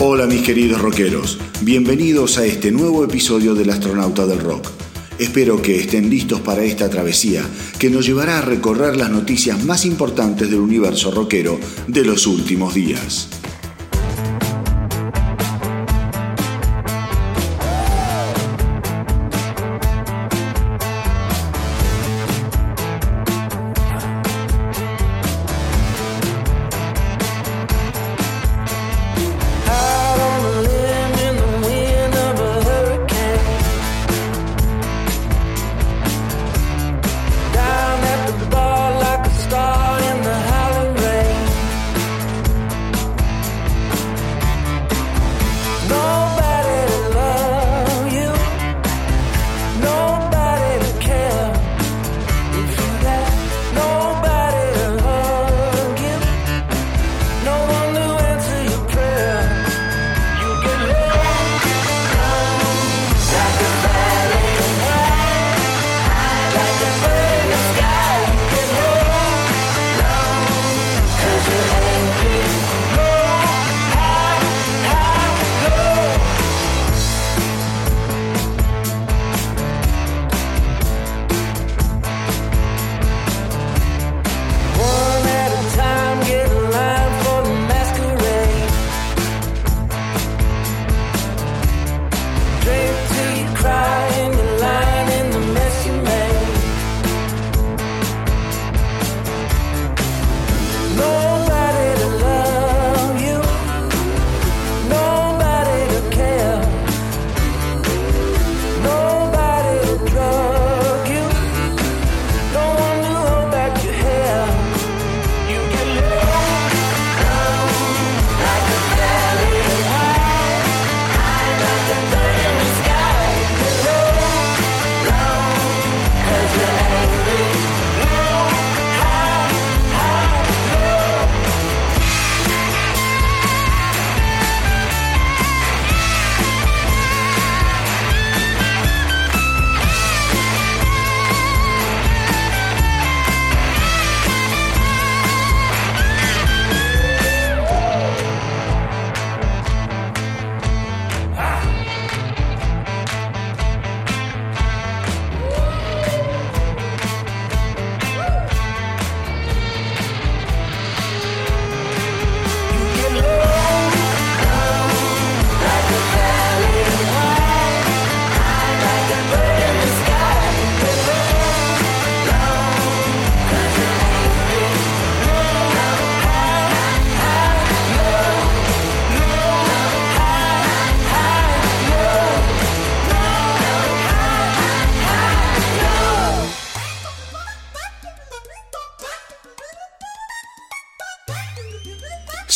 Hola mis queridos rockeros, bienvenidos a este nuevo episodio del Astronauta del Rock. Espero que estén listos para esta travesía que nos llevará a recorrer las noticias más importantes del universo rockero de los últimos días.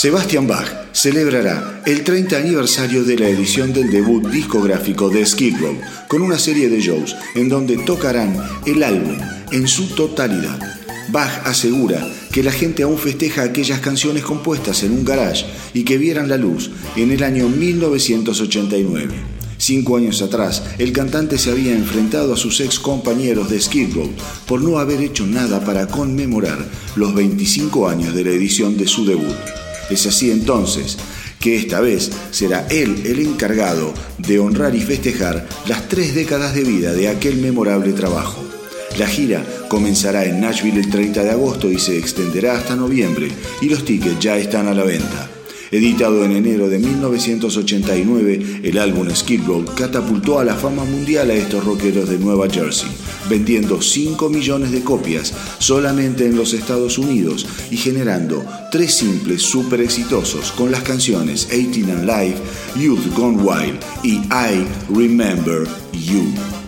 Sebastian Bach celebrará el 30 aniversario de la edición del debut discográfico de Skid Row con una serie de shows en donde tocarán el álbum en su totalidad. Bach asegura que la gente aún festeja aquellas canciones compuestas en un garage y que vieran la luz en el año 1989. Cinco años atrás, el cantante se había enfrentado a sus ex compañeros de Skid Row por no haber hecho nada para conmemorar los 25 años de la edición de su debut. Es así entonces que esta vez será él el encargado de honrar y festejar las tres décadas de vida de aquel memorable trabajo. La gira comenzará en Nashville el 30 de agosto y se extenderá hasta noviembre y los tickets ya están a la venta. Editado en enero de 1989, el álbum Skid Row catapultó a la fama mundial a estos rockeros de Nueva Jersey, vendiendo 5 millones de copias solamente en los Estados Unidos y generando tres simples super exitosos con las canciones 18 and Live, Youth Gone Wild y I Remember You.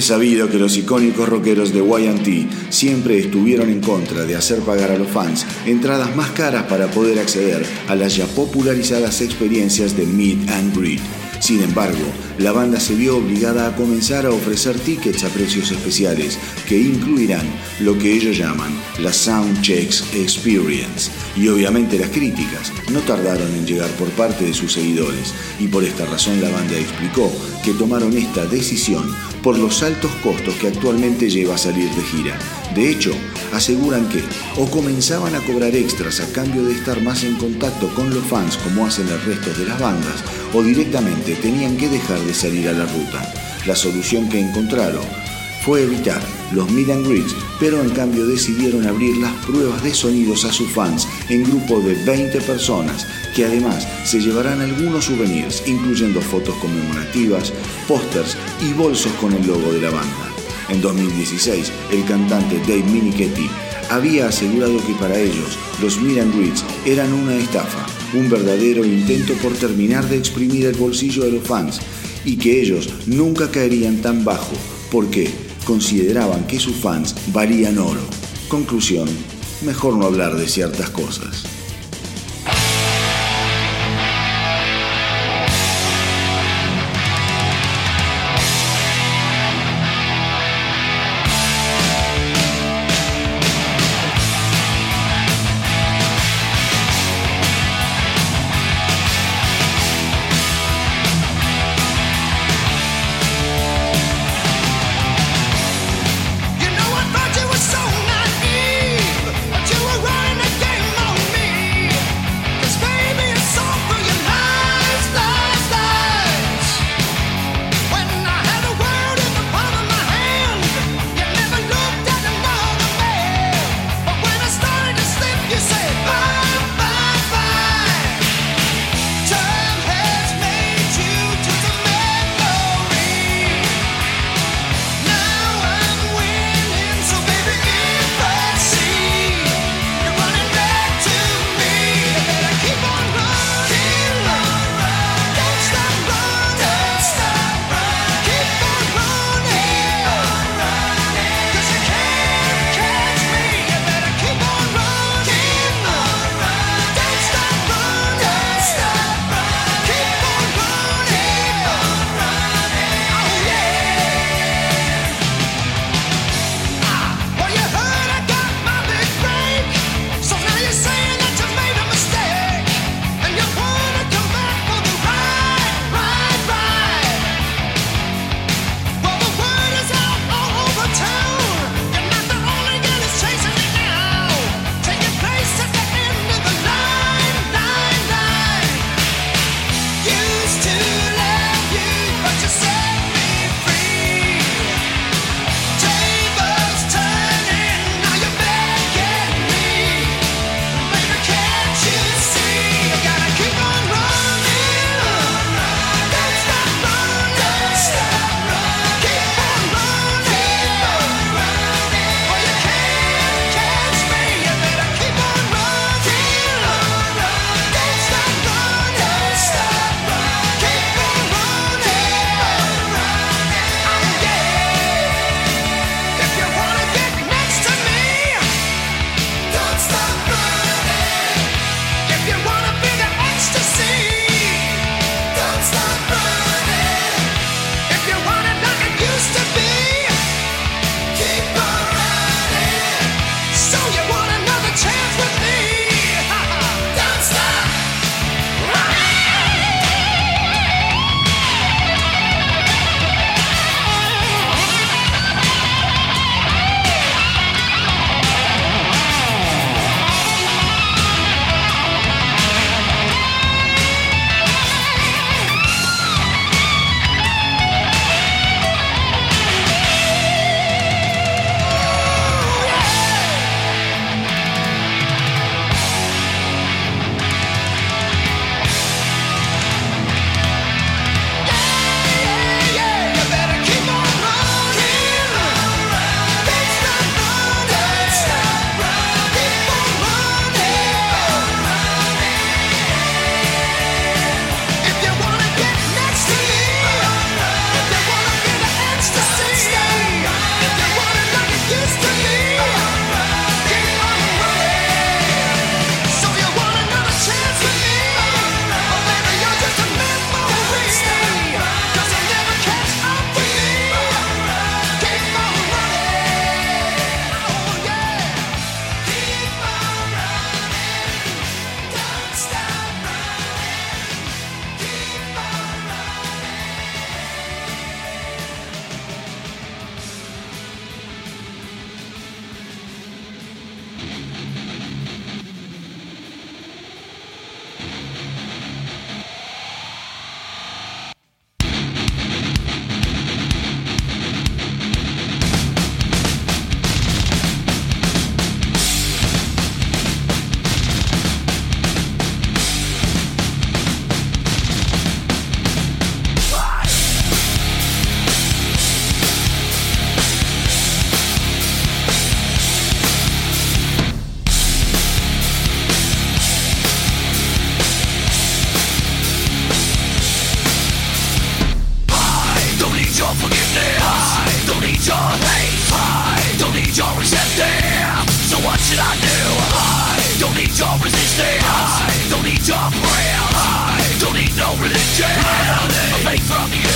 Es sabido que los icónicos rockeros de YT siempre estuvieron en contra de hacer pagar a los fans entradas más caras para poder acceder a las ya popularizadas experiencias de Meet and Greet. Sin embargo, la banda se vio obligada a comenzar a ofrecer tickets a precios especiales que incluirán lo que ellos llaman la Soundchecks Experience. Y obviamente las críticas no tardaron en llegar por parte de sus seguidores y por esta razón la banda explicó que tomaron esta decisión por los altos costos que actualmente lleva a salir de gira. De hecho, aseguran que o comenzaban a cobrar extras a cambio de estar más en contacto con los fans como hacen el resto de las bandas, o directamente tenían que dejar de salir a la ruta. La solución que encontraron fue evitar los meet and greets, pero en cambio decidieron abrir las pruebas de sonidos a sus fans en grupo de 20 personas, que además se llevarán algunos souvenirs, incluyendo fotos conmemorativas, pósters y bolsos con el logo de la banda. En 2016, el cantante Dave Minichetti había asegurado que para ellos los meet and greets eran una estafa, un verdadero intento por terminar de exprimir el bolsillo de los fans y que ellos nunca caerían tan bajo porque consideraban que sus fans valían oro. Conclusión, mejor no hablar de ciertas cosas. Talking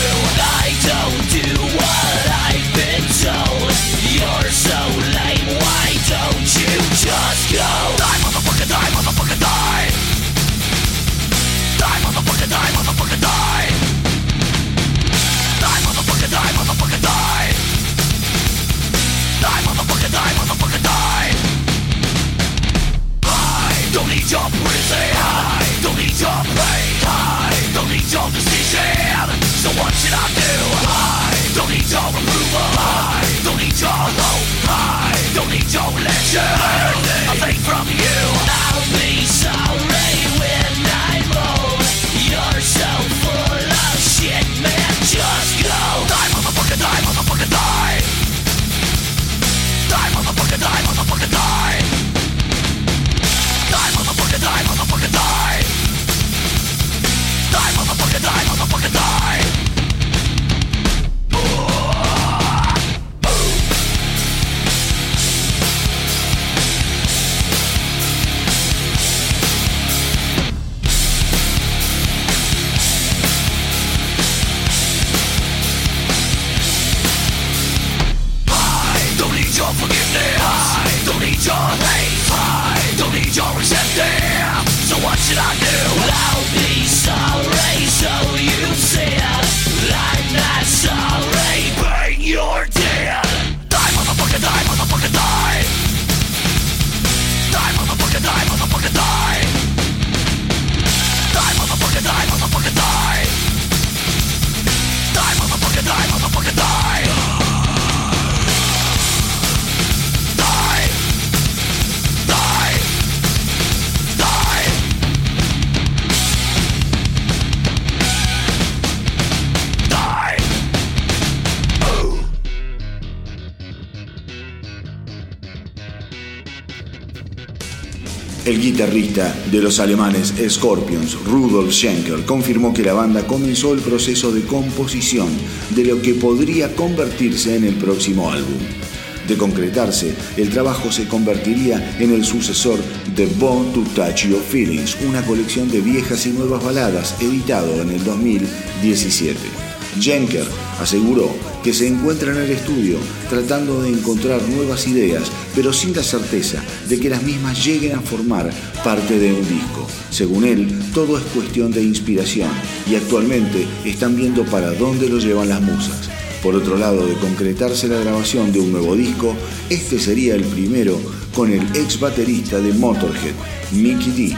I don't need your approval I don't need your help I don't need your lecture I from you I'll be sorry guitarrista de los alemanes Scorpions, Rudolf Schenker, confirmó que la banda comenzó el proceso de composición de lo que podría convertirse en el próximo álbum. De concretarse, el trabajo se convertiría en el sucesor de Born to Touch Your Feelings, una colección de viejas y nuevas baladas editado en el 2017. Schenker aseguró que se encuentra en el estudio tratando de encontrar nuevas ideas, pero sin la certeza de que las mismas lleguen a formar parte de un disco. Según él, todo es cuestión de inspiración y actualmente están viendo para dónde lo llevan las musas. Por otro lado, de concretarse la grabación de un nuevo disco, este sería el primero con el ex baterista de Motorhead, Mickey D,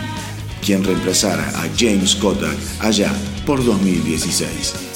quien reemplazara a James Kotak allá por 2016.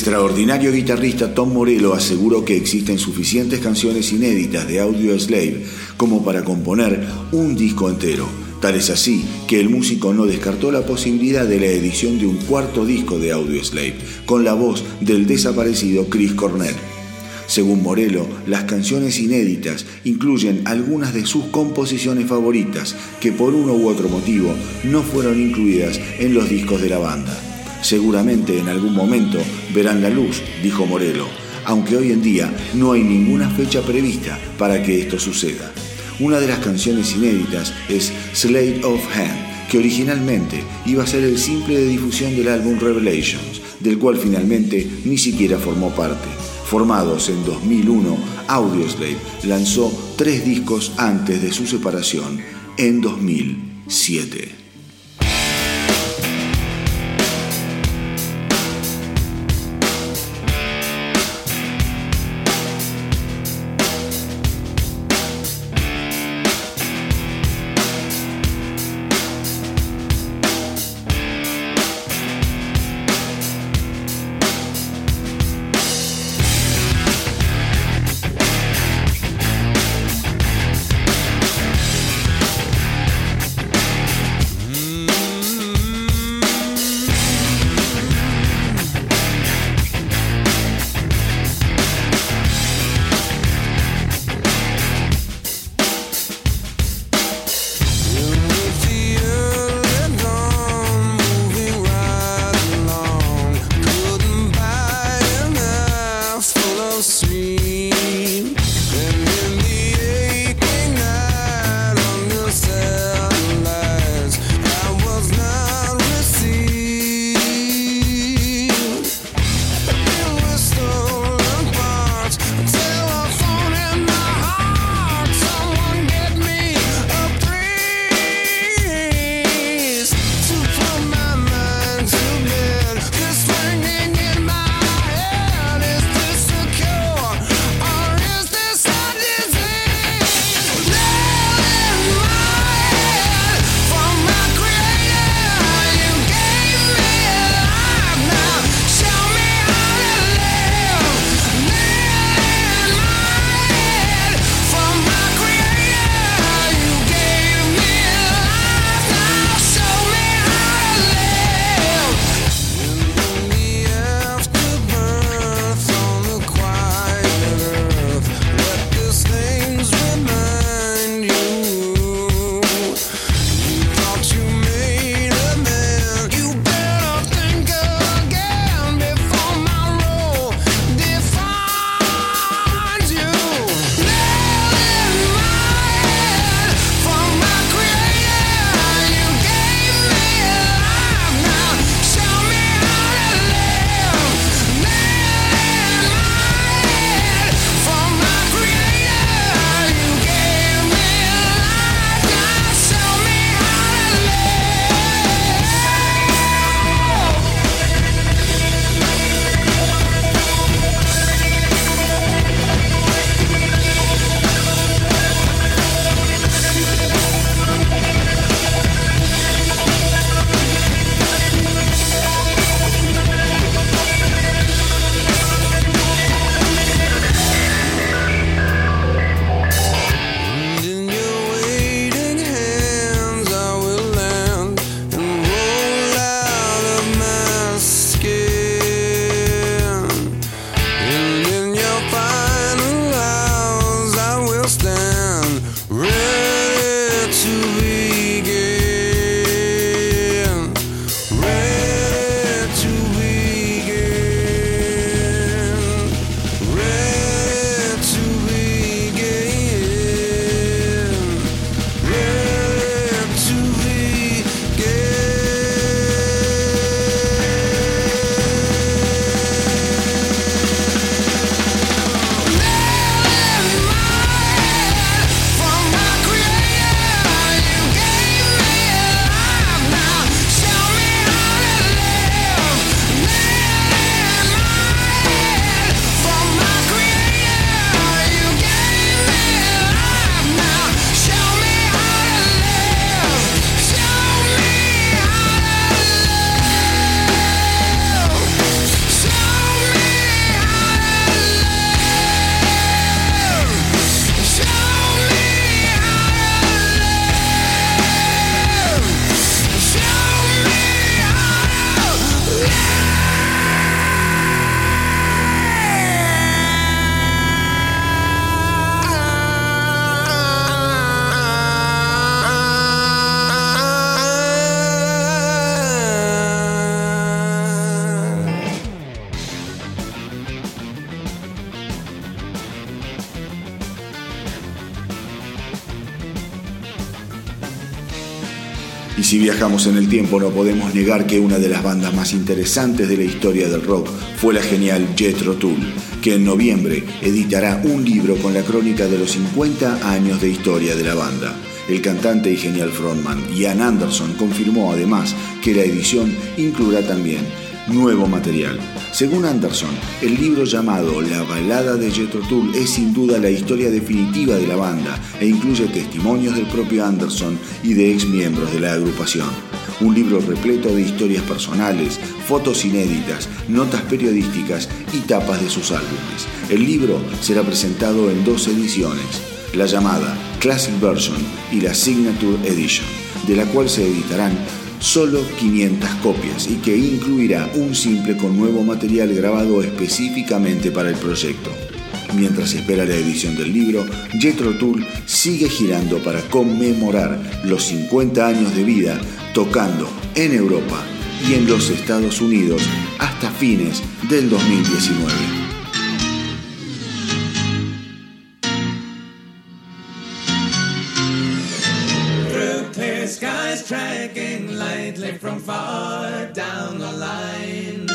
Extraordinario guitarrista Tom Morello aseguró que existen suficientes canciones inéditas de Audio Slave como para componer un disco entero. Tal es así que el músico no descartó la posibilidad de la edición de un cuarto disco de Audio Slave con la voz del desaparecido Chris Cornell. Según Morello, las canciones inéditas incluyen algunas de sus composiciones favoritas que por uno u otro motivo no fueron incluidas en los discos de la banda. Seguramente en algún momento verán la luz, dijo Morello, aunque hoy en día no hay ninguna fecha prevista para que esto suceda. Una de las canciones inéditas es Slate of Hand, que originalmente iba a ser el simple de difusión del álbum Revelations, del cual finalmente ni siquiera formó parte. Formados en 2001, Audioslave lanzó tres discos antes de su separación en 2007. En el tiempo no podemos negar que una de las bandas más interesantes de la historia del rock fue la genial Jethro Tull, que en noviembre editará un libro con la crónica de los 50 años de historia de la banda. El cantante y genial frontman Ian Anderson confirmó además que la edición incluirá también nuevo material. Según Anderson, el libro llamado La balada de Jethro Tull es sin duda la historia definitiva de la banda e incluye testimonios del propio Anderson y de ex miembros de la agrupación. Un libro repleto de historias personales, fotos inéditas, notas periodísticas y tapas de sus álbumes. El libro será presentado en dos ediciones, la llamada Classic Version y la Signature Edition, de la cual se editarán solo 500 copias y que incluirá un simple con nuevo material grabado específicamente para el proyecto. Mientras espera la edición del libro, Jethro Tull sigue girando para conmemorar los 50 años de vida tocando en Europa y en los Estados Unidos hasta fines del 2019. From far down the line.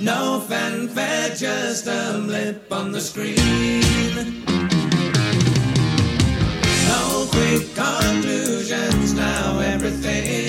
No fanfare, just a blip on the screen. No quick conclusions, now everything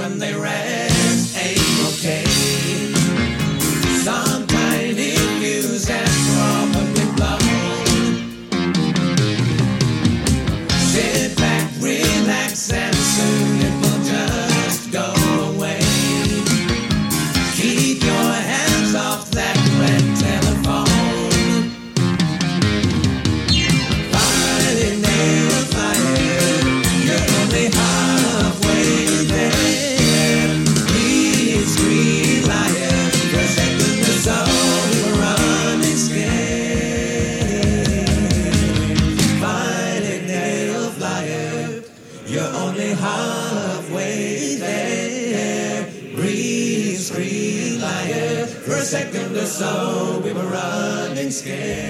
and they read. So we were running scared.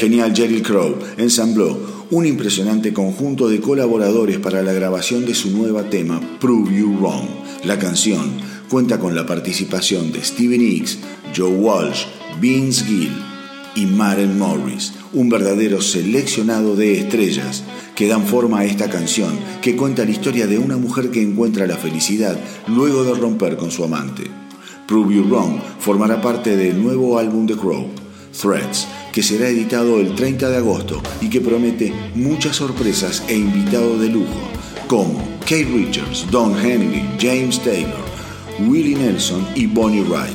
Genial Jerry Crow ensambló un impresionante conjunto de colaboradores para la grabación de su nueva tema Prove You Wrong. La canción cuenta con la participación de Steven Hicks, Joe Walsh, Vince Gill y Maren Morris, un verdadero seleccionado de estrellas que dan forma a esta canción que cuenta la historia de una mujer que encuentra la felicidad luego de romper con su amante. Prove You Wrong formará parte del nuevo álbum de Crow, Threads, que será editado el 30 de agosto y que promete muchas sorpresas e invitados de lujo, como Kate Richards, Don Henley, James Taylor, Willie Nelson y Bonnie Wright.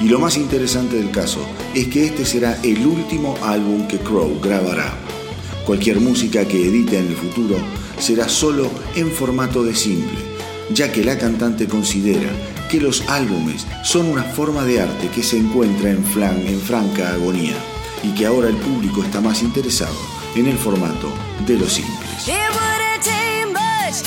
Y lo más interesante del caso es que este será el último álbum que Crow grabará. Cualquier música que edite en el futuro será solo en formato de simple, ya que la cantante considera que los álbumes son una forma de arte que se encuentra en franca agonía y que ahora el público está más interesado en el formato de los simples. It wouldn't take much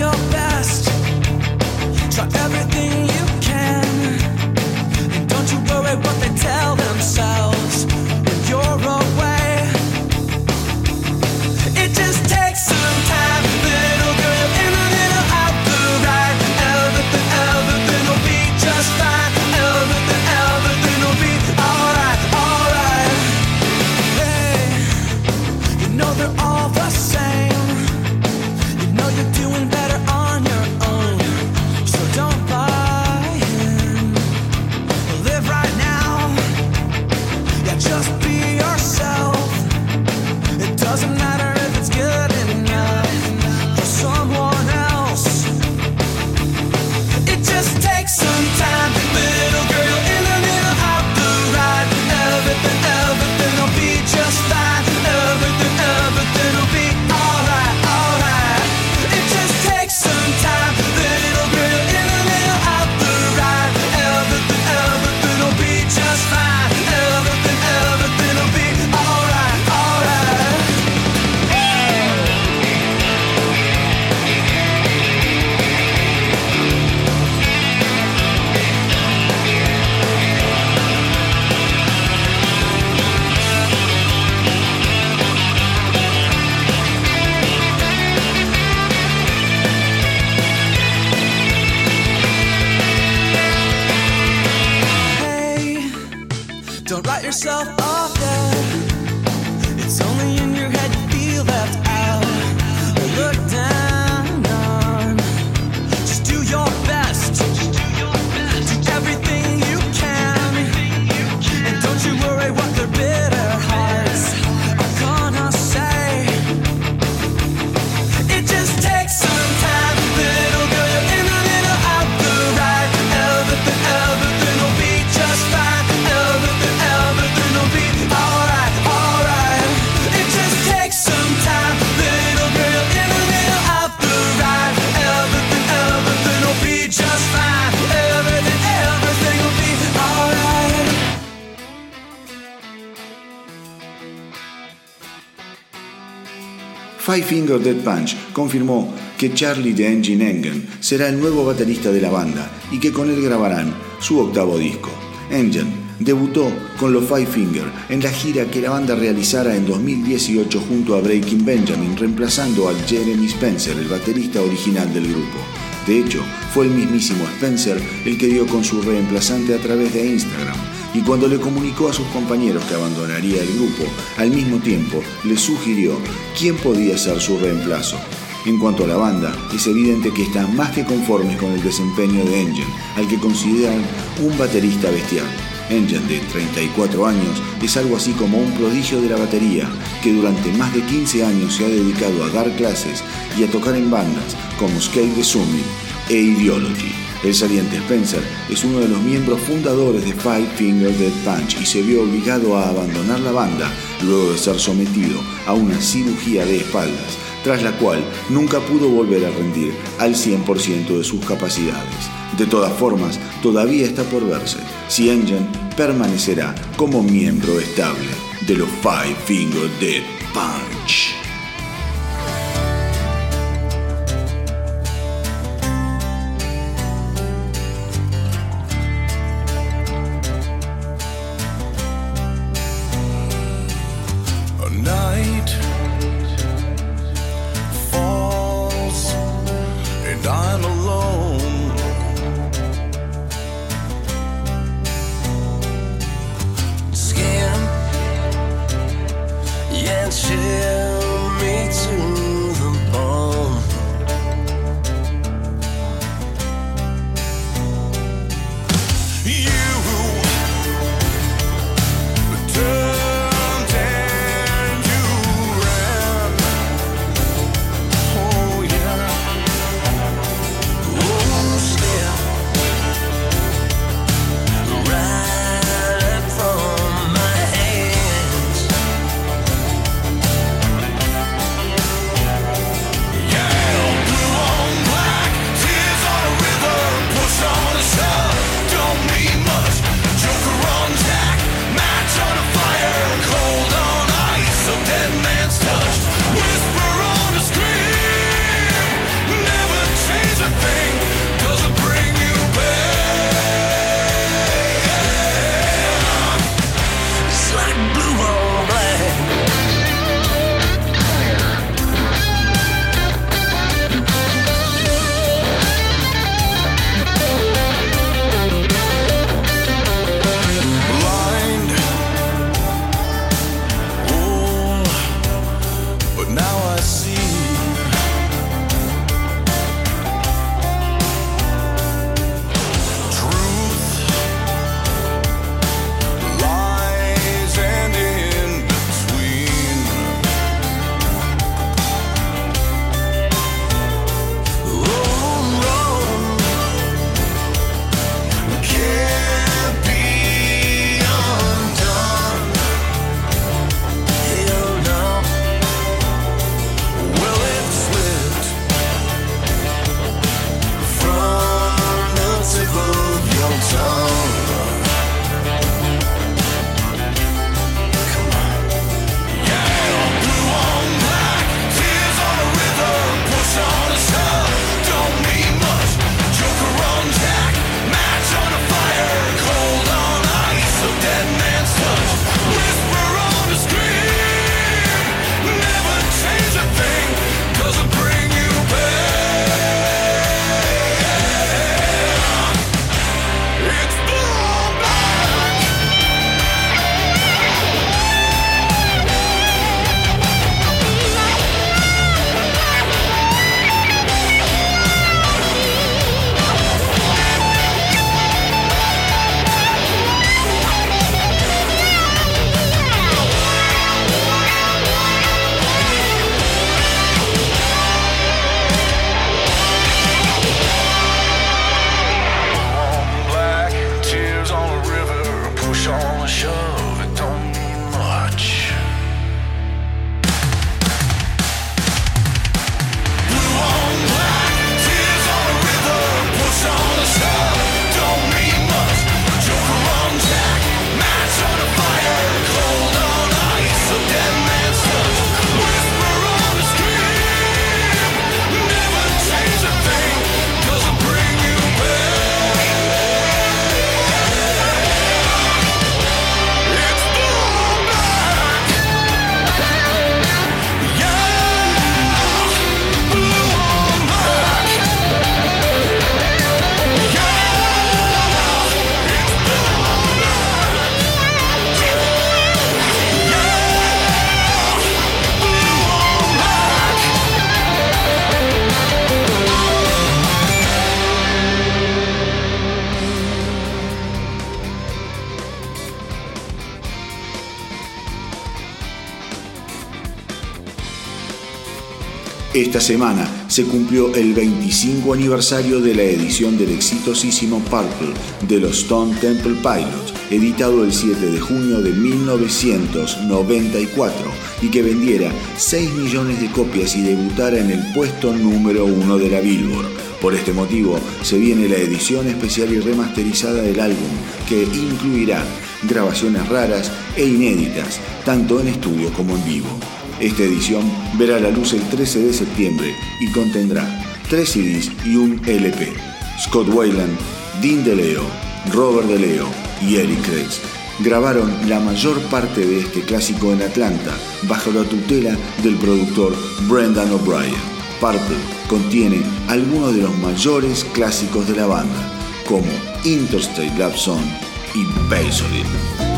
your Finger Dead Punch confirmó que Charlie de Engine Engen será el nuevo baterista de la banda y que con él grabarán su octavo disco. Engen debutó con los Five Finger en la gira que la banda realizara en 2018 junto a Breaking Benjamin, reemplazando al Jeremy Spencer, el baterista original del grupo. De hecho, fue el mismísimo Spencer el que dio con su reemplazante a través de Instagram y cuando le comunicó a sus compañeros que abandonaría el grupo, al mismo tiempo le sugirió quién podía ser su reemplazo. En cuanto a la banda, es evidente que están más que conformes con el desempeño de Engine, al que consideran un baterista bestial. Engine, de 34 años, es algo así como un prodigio de la batería, que durante más de 15 años se ha dedicado a dar clases y a tocar en bandas como Scale the Summit e Ideology. El saliente Spencer es uno de los miembros fundadores de Five Finger Dead Punch y se vio obligado a abandonar la banda luego de ser sometido a una cirugía de espaldas, tras la cual nunca pudo volver a rendir al 100% de sus capacidades. De todas formas, todavía está por verse si Engine permanecerá como miembro estable de los Five Finger Dead Punch. Esta semana se cumplió el 25 aniversario de la edición del exitosísimo Purple de los Stone Temple Pilots, editado el 7 de junio de 1994 y que vendiera 6 millones de copias y debutara en el puesto número uno de la Billboard. Por este motivo se viene la edición especial y remasterizada del álbum, que incluirá grabaciones raras e inéditas, tanto en estudio como en vivo. Esta edición verá la luz el 13 de septiembre y contendrá tres CDs y un LP. Scott Weiland, Dean DeLeo, Robert DeLeo y Eric Kretz grabaron la mayor parte de este clásico en Atlanta bajo la tutela del productor Brendan O'Brien. Purple contiene algunos de los mayores clásicos de la banda, como Interstate Love Song y Baseline.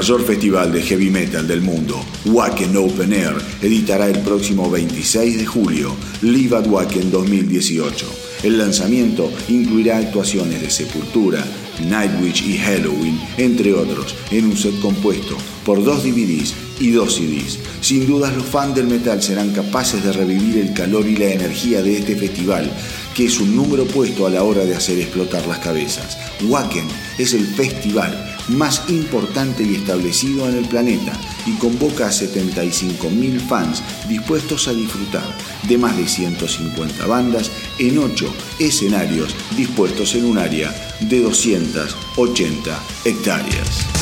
Mayor festival de heavy metal del mundo, Wacken Open Air, editará el próximo 26 de julio Live at Wacken 2018. El lanzamiento incluirá actuaciones de Sepultura, Nightwish y Halloween, entre otros, en un set compuesto por dos DVDs y dos CDs. Sin dudas los fans del metal serán capaces de revivir el calor y la energía de este festival, que es un número puesto a la hora de hacer explotar las cabezas. Wacken es el festival más importante y establecido en el planeta y convoca a 75.000 fans dispuestos a disfrutar de más de 150 bandas en 8 escenarios dispuestos en un área de 280 hectáreas.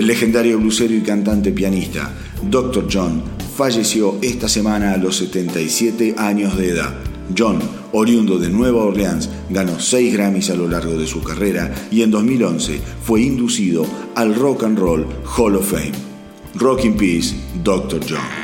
El legendario blusero y cantante pianista Dr. John falleció esta semana a los 77 años de edad. John, oriundo de Nueva Orleans, ganó 6 Grammys a lo largo de su carrera y en 2011 fue inducido al Rock and Roll Hall of Fame. Rock in Peace, Dr. John.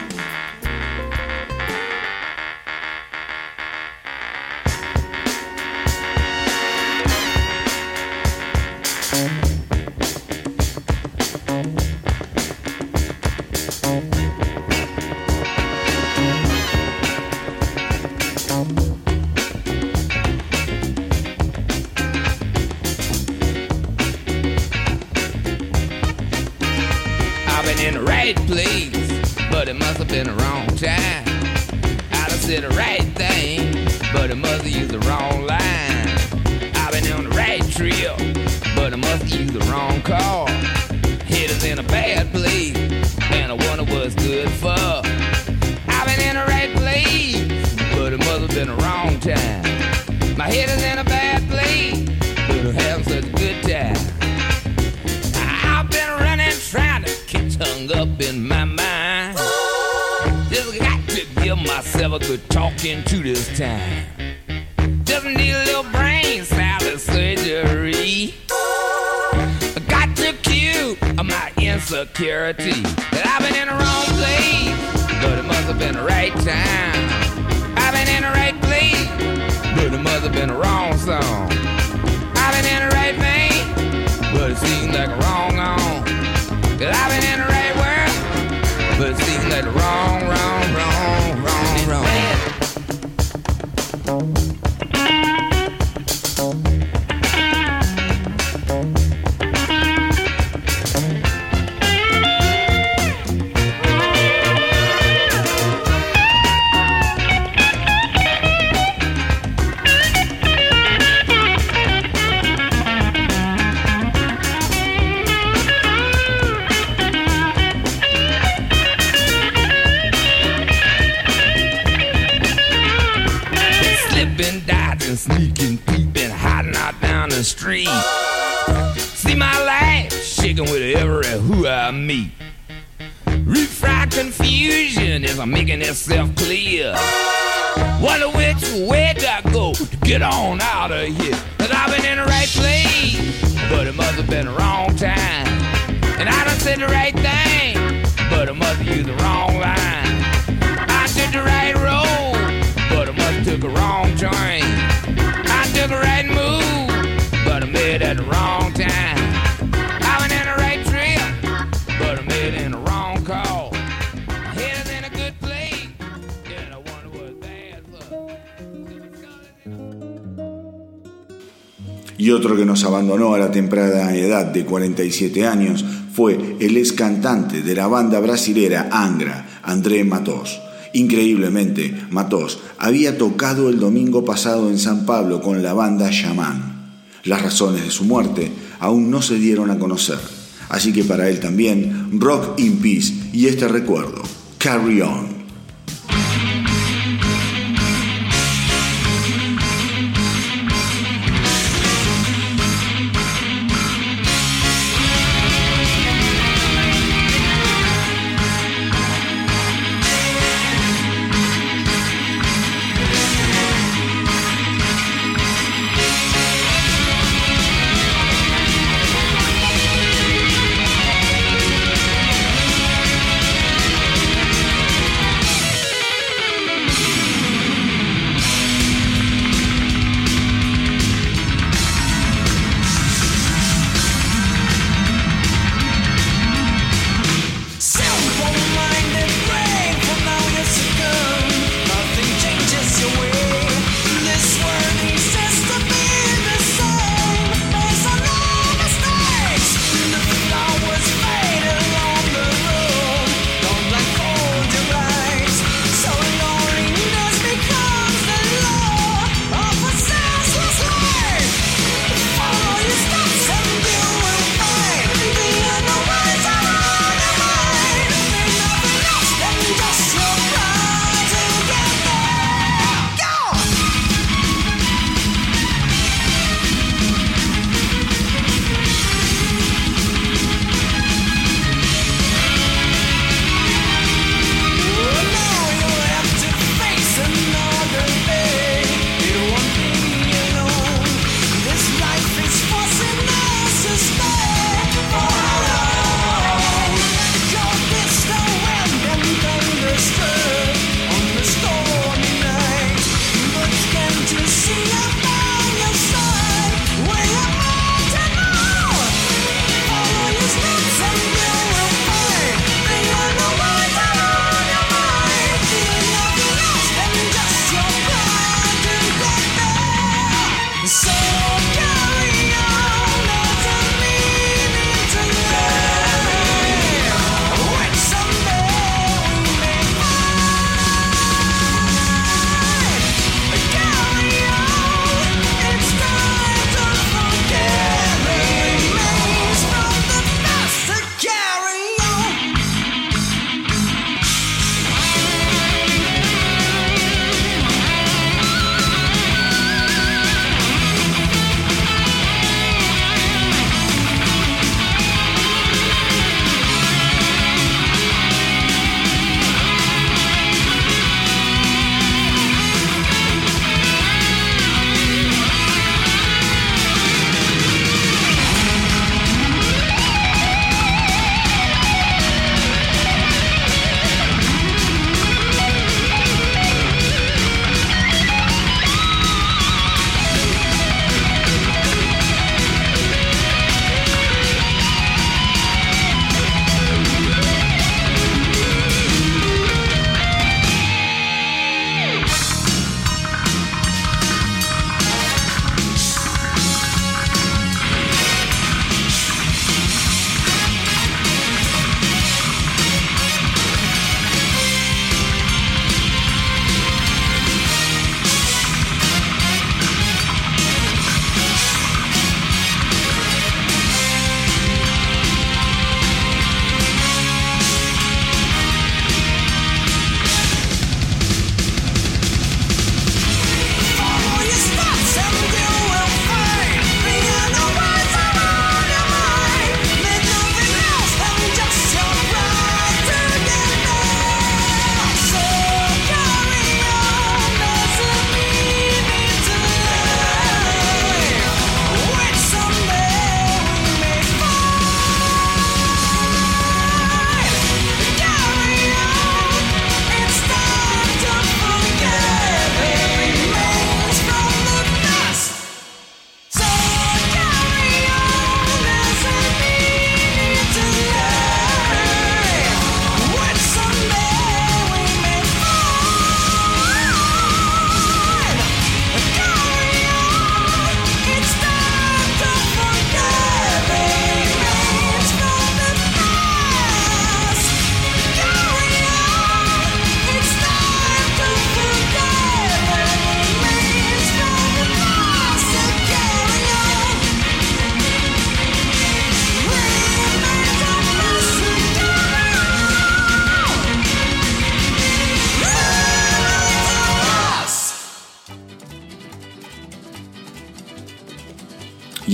Myself a good talking to this time. Just need a little brain salad surgery. I got to cue my insecurity that I've been in the wrong place, but it must have been the right time. I've been in the right place, but it must have been the wrong song. I've been in the right vein, but it seems like a wrong on. I've been in the right world, but it seems get on out of here? Cause I've been in the right place, but it must have been the wrong time. And I done said the right thing, but I must have used the wrong line. I took the right road, but I must have took a wrong train. I took a right move, but I made it at the wrong otro que nos abandonó a la temprana edad de 47 años fue el ex cantante de la banda brasilera Angra, André Matos. Increíblemente, Matos había tocado el domingo pasado en San Pablo con la banda Shaman. Las razones de su muerte aún no se dieron a conocer, así que para él también Rock in Peace y este recuerdo, Carry On.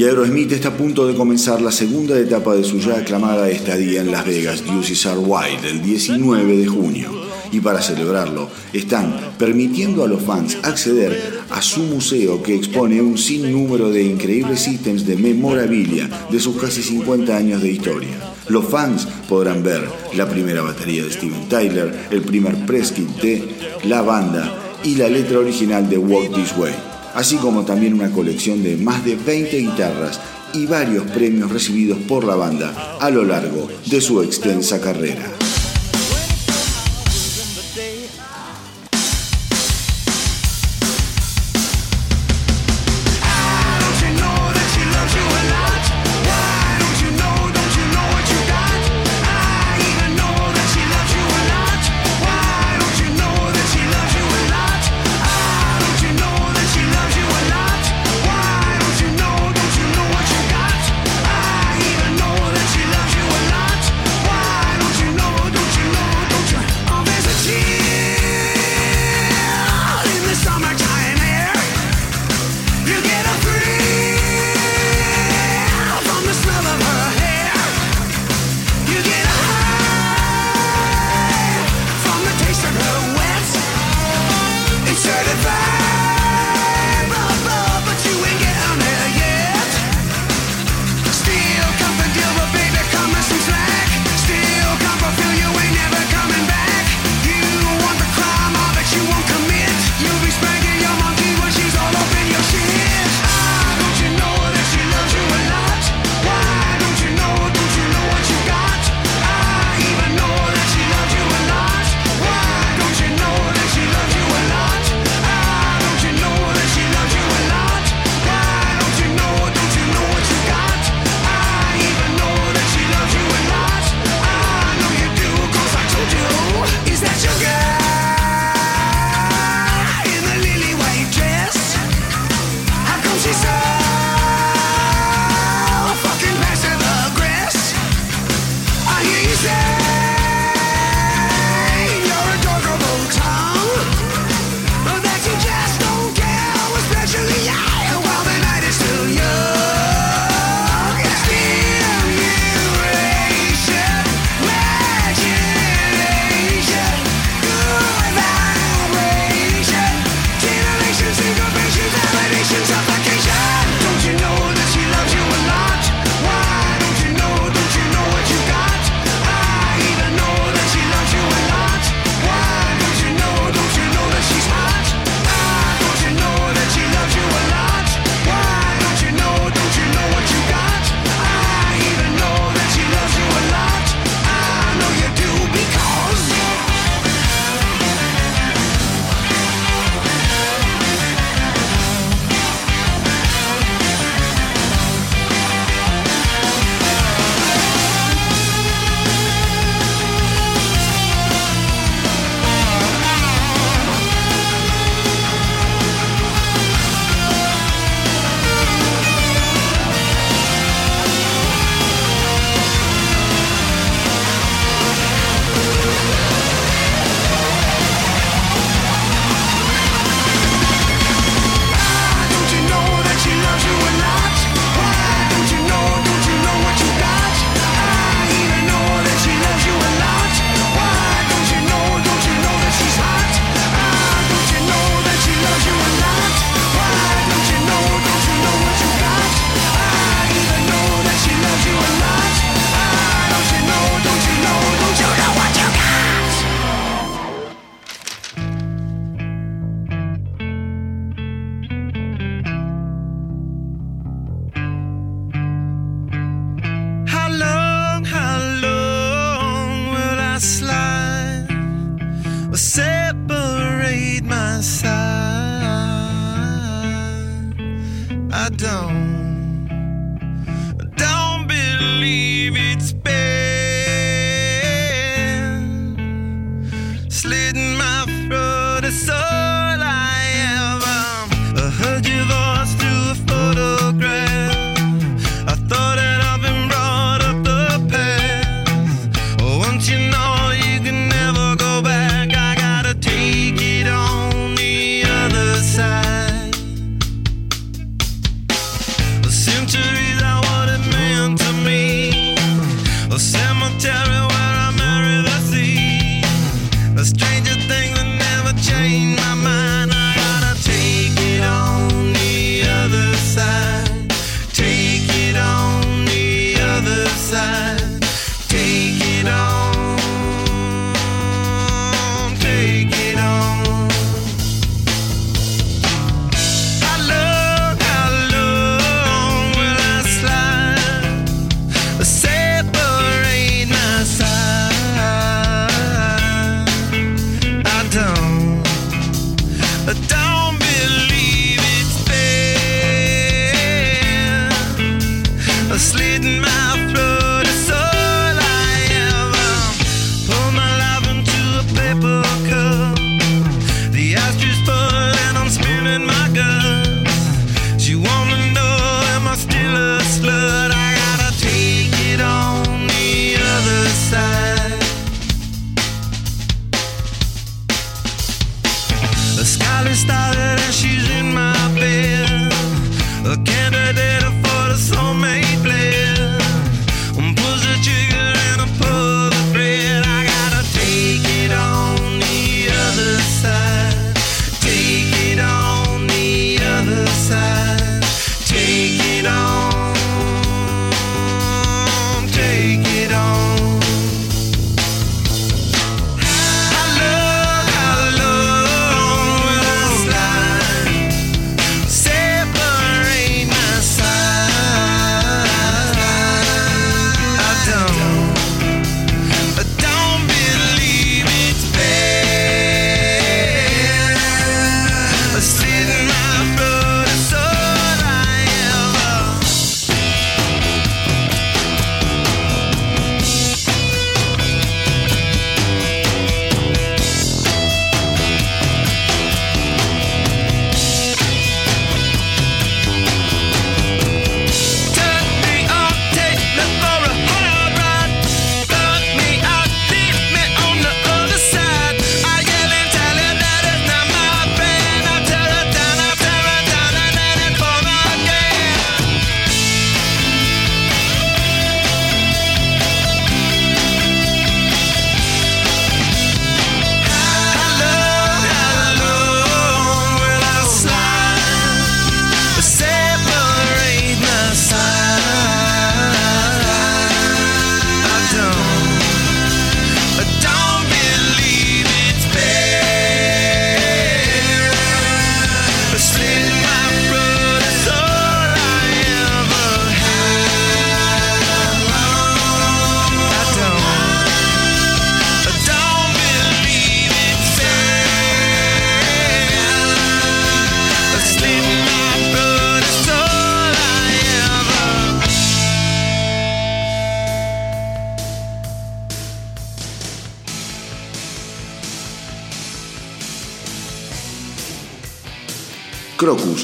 Y Aerosmith está a punto de comenzar la segunda etapa de su ya aclamada estadía en Las Vegas, Juices Are Wild, el 19 de junio. Y para celebrarlo, están permitiendo a los fans acceder a su museo que expone un sinnúmero de increíbles ítems de memorabilia de sus casi 50 años de historia. Los fans podrán ver la primera batería de Steven Tyler, el primer Preskit de la banda y la letra original de Walk This Way así como también una colección de más de 20 guitarras y varios premios recibidos por la banda a lo largo de su extensa carrera.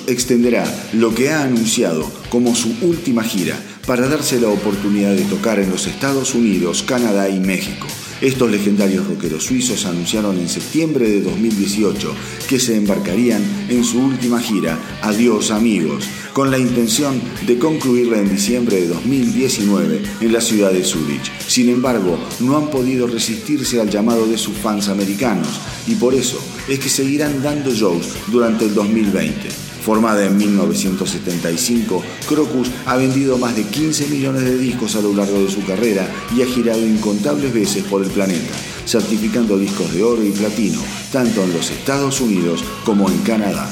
Extenderá lo que ha anunciado como su última gira para darse la oportunidad de tocar en los Estados Unidos, Canadá y México. Estos legendarios rockeros suizos anunciaron en septiembre de 2018 que se embarcarían en su última gira Adiós amigos, con la intención de concluirla en diciembre de 2019 en la ciudad de Zurich. Sin embargo, no han podido resistirse al llamado de sus fans americanos y por eso es que seguirán dando shows durante el 2020. Formada en 1975, Crocus ha vendido más de 15 millones de discos a lo largo de su carrera y ha girado incontables veces por el planeta, certificando discos de oro y platino, tanto en los Estados Unidos como en Canadá.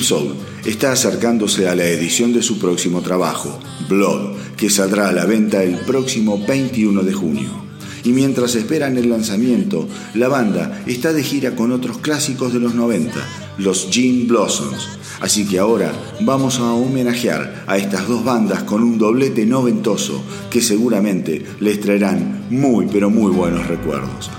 Steve está acercándose a la edición de su próximo trabajo, Blood, que saldrá a la venta el próximo 21 de junio. Y mientras esperan el lanzamiento, la banda está de gira con otros clásicos de los 90, los Gin Blossoms. Así que ahora vamos a homenajear a estas dos bandas con un doblete noventoso que seguramente les traerán muy pero muy buenos recuerdos.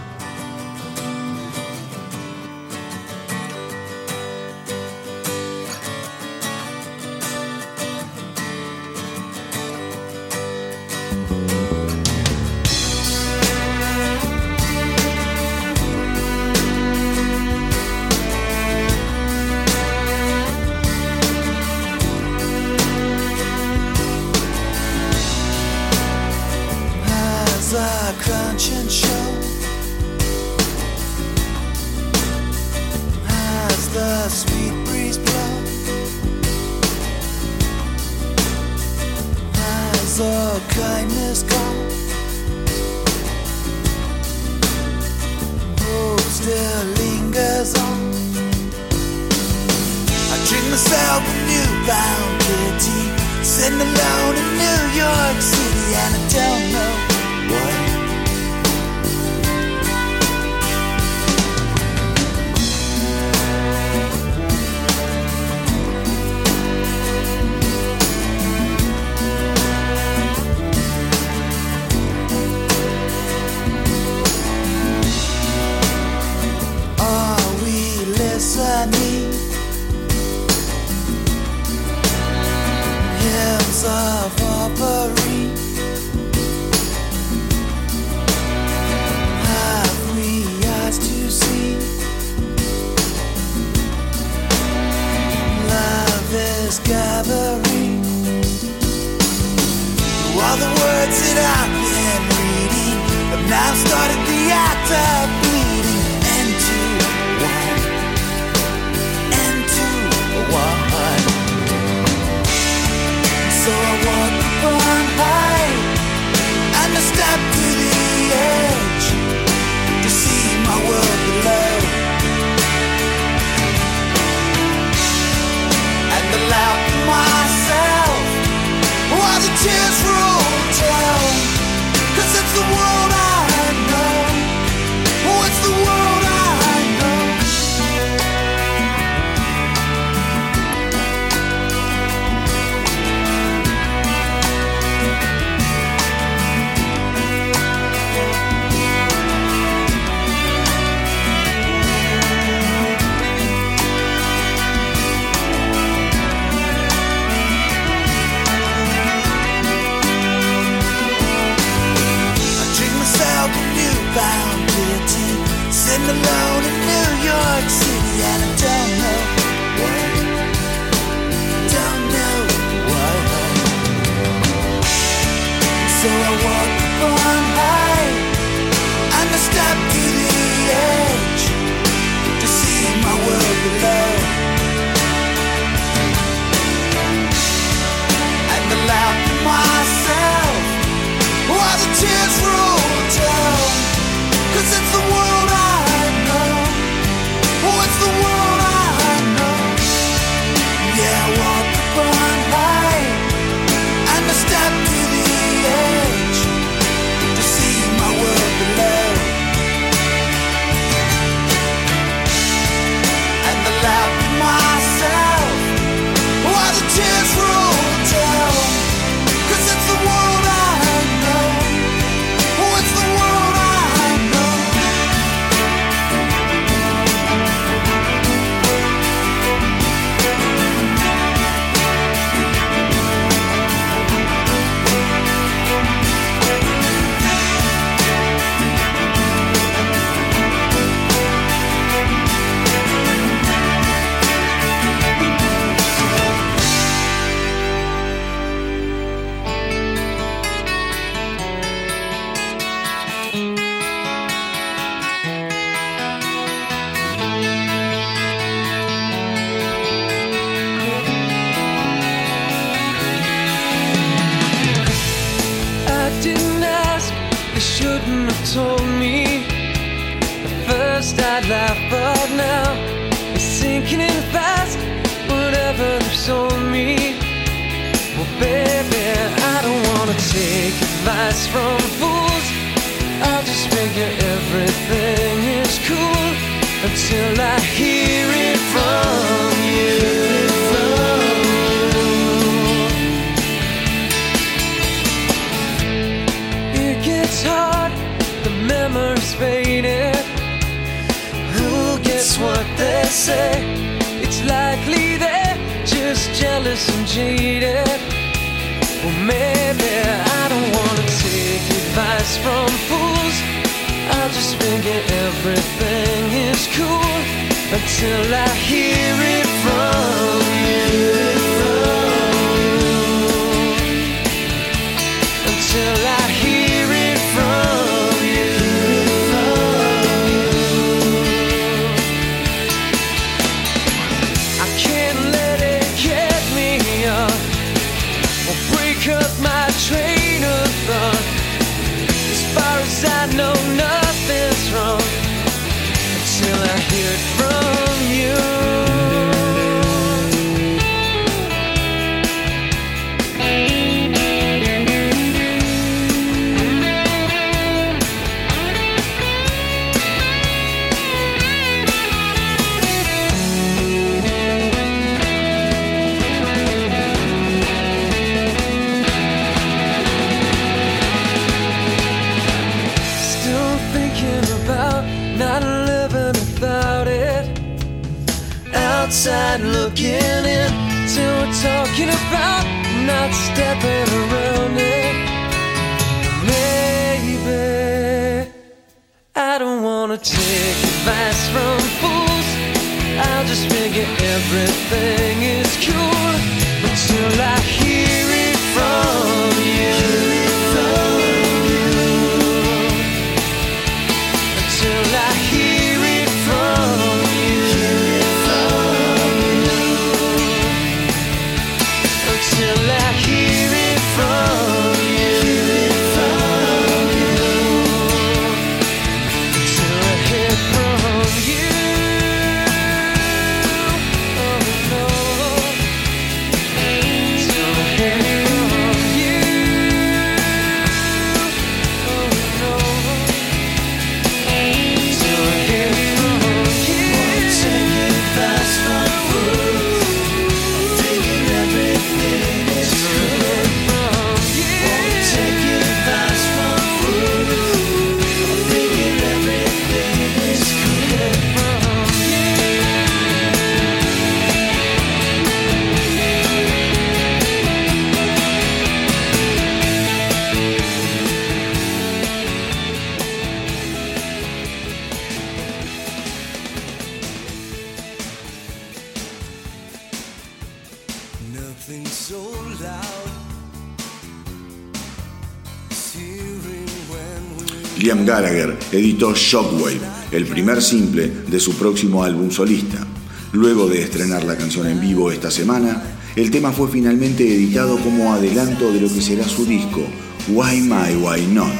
Shockwave, el primer simple de su próximo álbum solista. Luego de estrenar la canción en vivo esta semana, el tema fue finalmente editado como adelanto de lo que será su disco, Why My Why Not,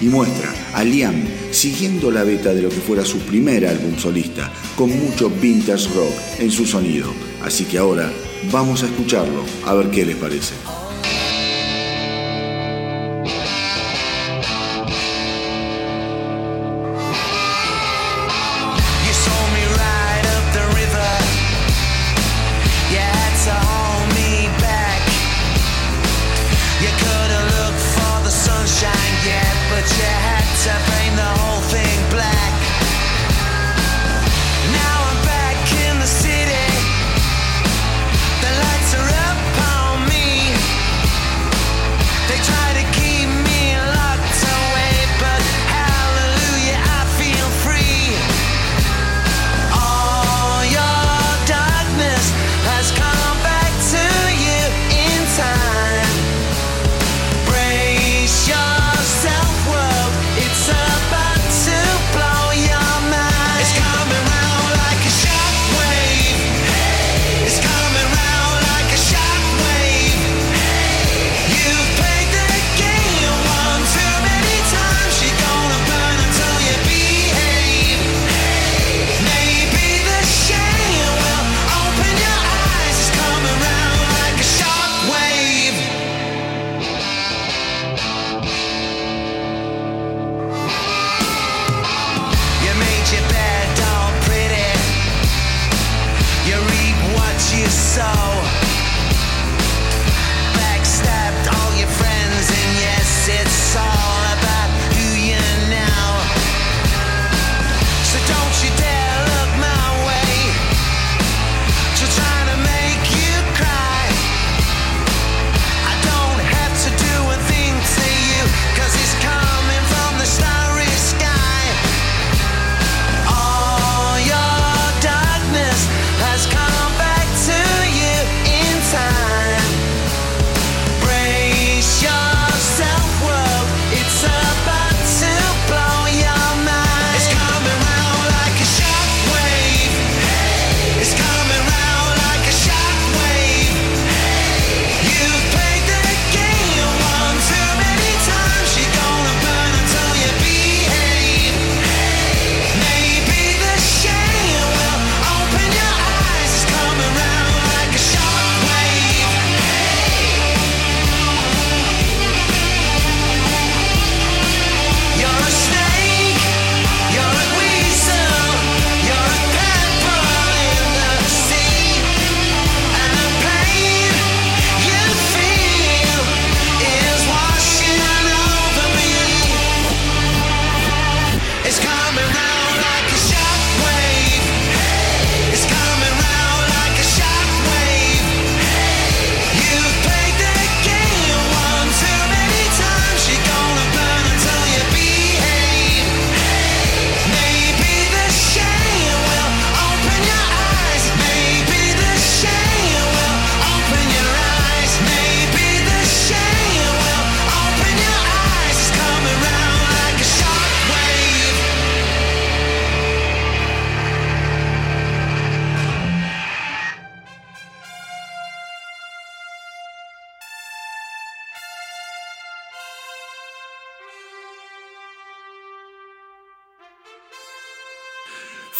y muestra a Liam siguiendo la beta de lo que fuera su primer álbum solista, con mucho vintage rock en su sonido. Así que ahora vamos a escucharlo, a ver qué les parece.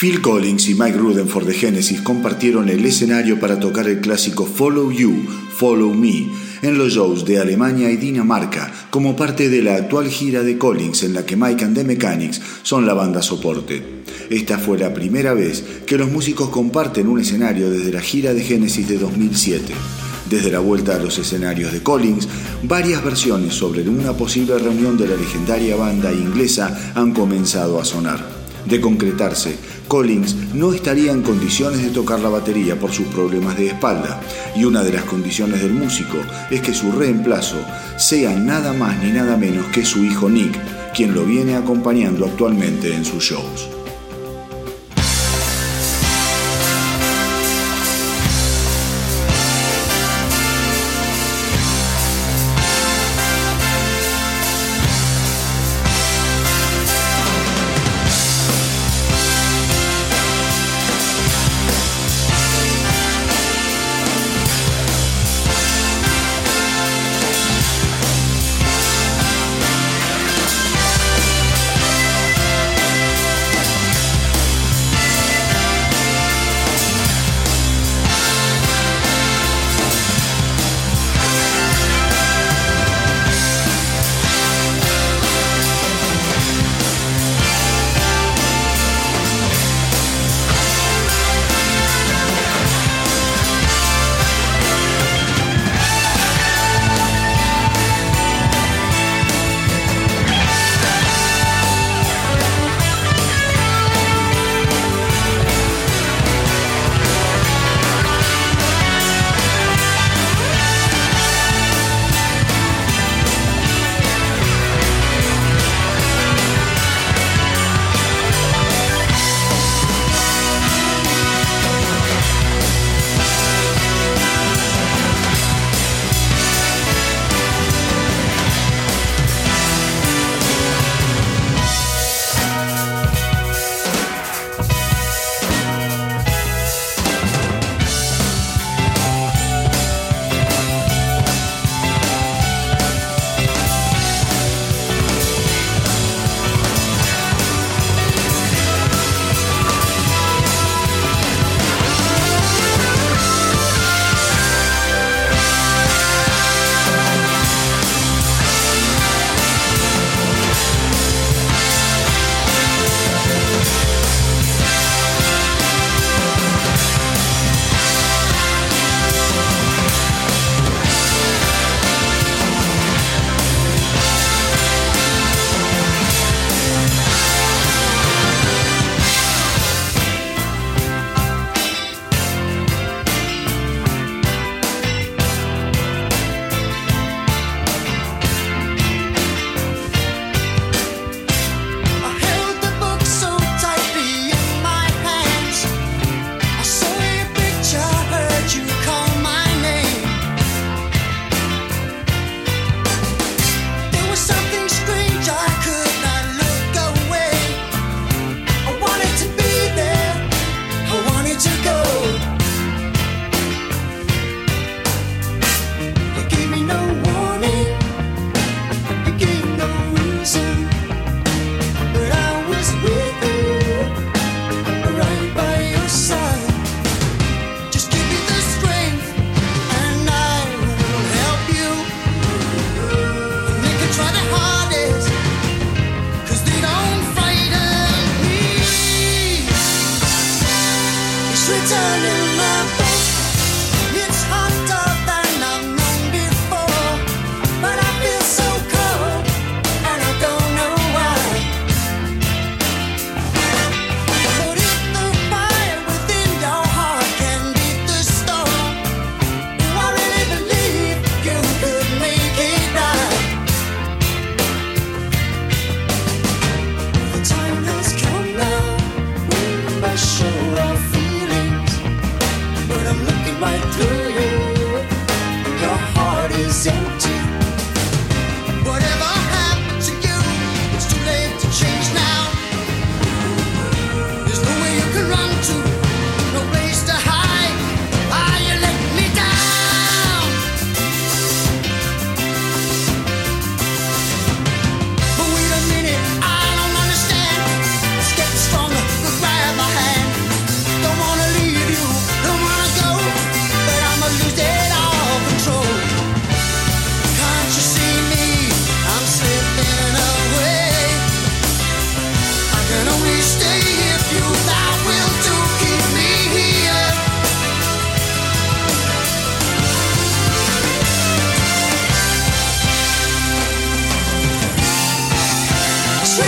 Phil Collins y Mike Rutherford de Genesis compartieron el escenario para tocar el clásico Follow You, Follow Me en los shows de Alemania y Dinamarca como parte de la actual gira de Collins en la que Mike and the Mechanics son la banda soporte. Esta fue la primera vez que los músicos comparten un escenario desde la gira de Genesis de 2007. Desde la vuelta a los escenarios de Collins, varias versiones sobre una posible reunión de la legendaria banda inglesa han comenzado a sonar. De concretarse, Collins no estaría en condiciones de tocar la batería por sus problemas de espalda, y una de las condiciones del músico es que su reemplazo sea nada más ni nada menos que su hijo Nick, quien lo viene acompañando actualmente en sus shows.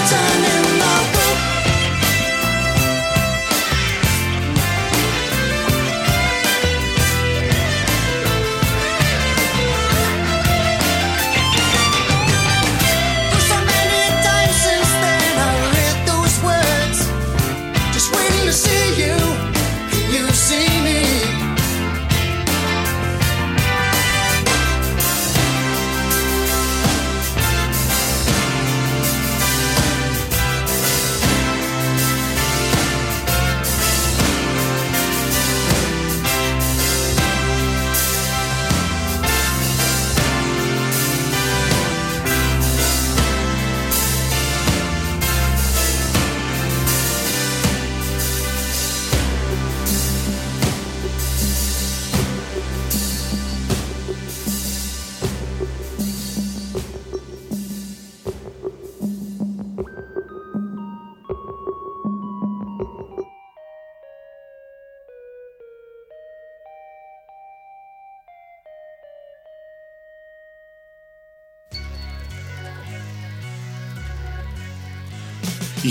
turning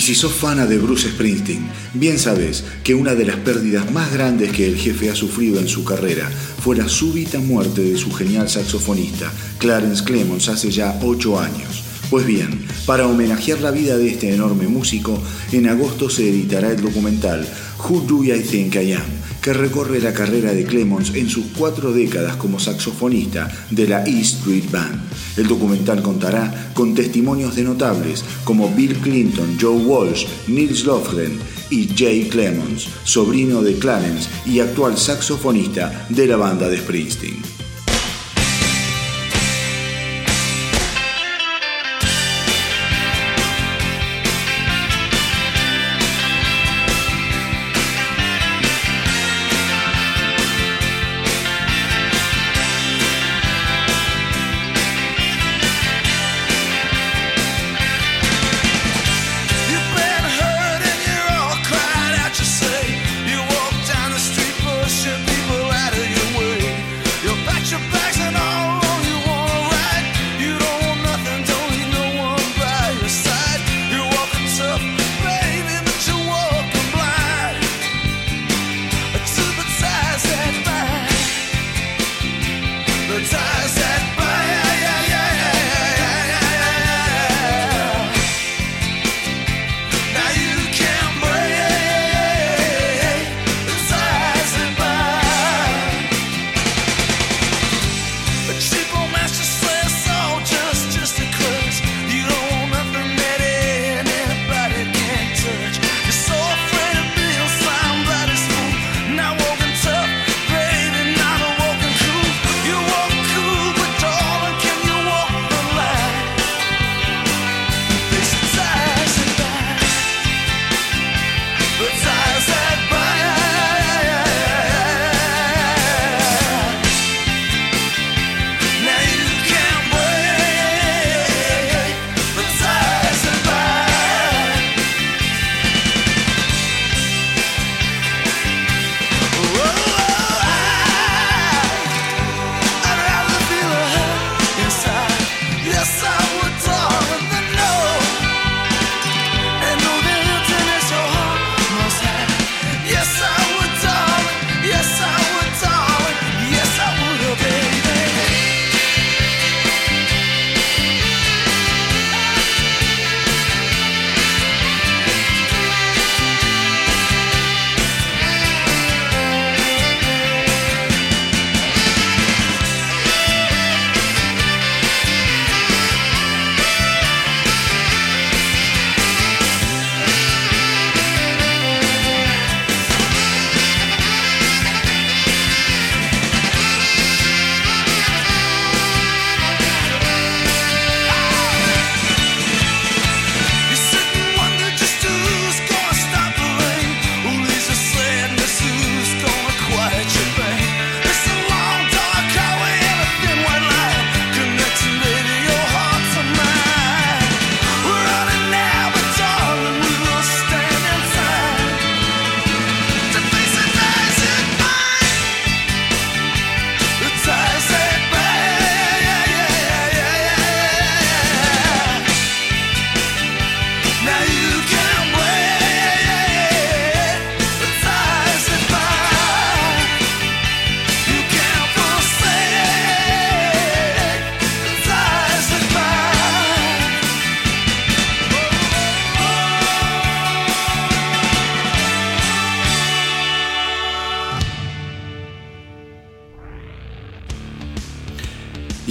si sos fana de Bruce Springsteen, bien sabes que una de las pérdidas más grandes que el jefe ha sufrido en su carrera fue la súbita muerte de su genial saxofonista, Clarence Clemons, hace ya ocho años. Pues bien, para homenajear la vida de este enorme músico, en agosto se editará el documental Who Do I Think I Am, que recorre la carrera de Clemons en sus cuatro décadas como saxofonista de la E Street Band. El documental contará con testimonios de notables como Bill Clinton, Joe Walsh, Nils Lofgren y Jay Clemons, sobrino de Clarence y actual saxofonista de la banda de Springsteen.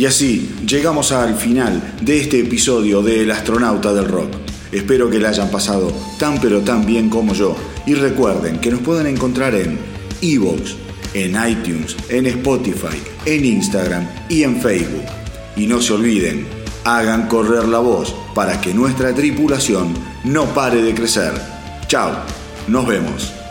Y así llegamos al final de este episodio de El astronauta del rock. Espero que la hayan pasado tan pero tan bien como yo. Y recuerden que nos pueden encontrar en Evox, en iTunes, en Spotify, en Instagram y en Facebook. Y no se olviden, hagan correr la voz para que nuestra tripulación no pare de crecer. Chao, nos vemos.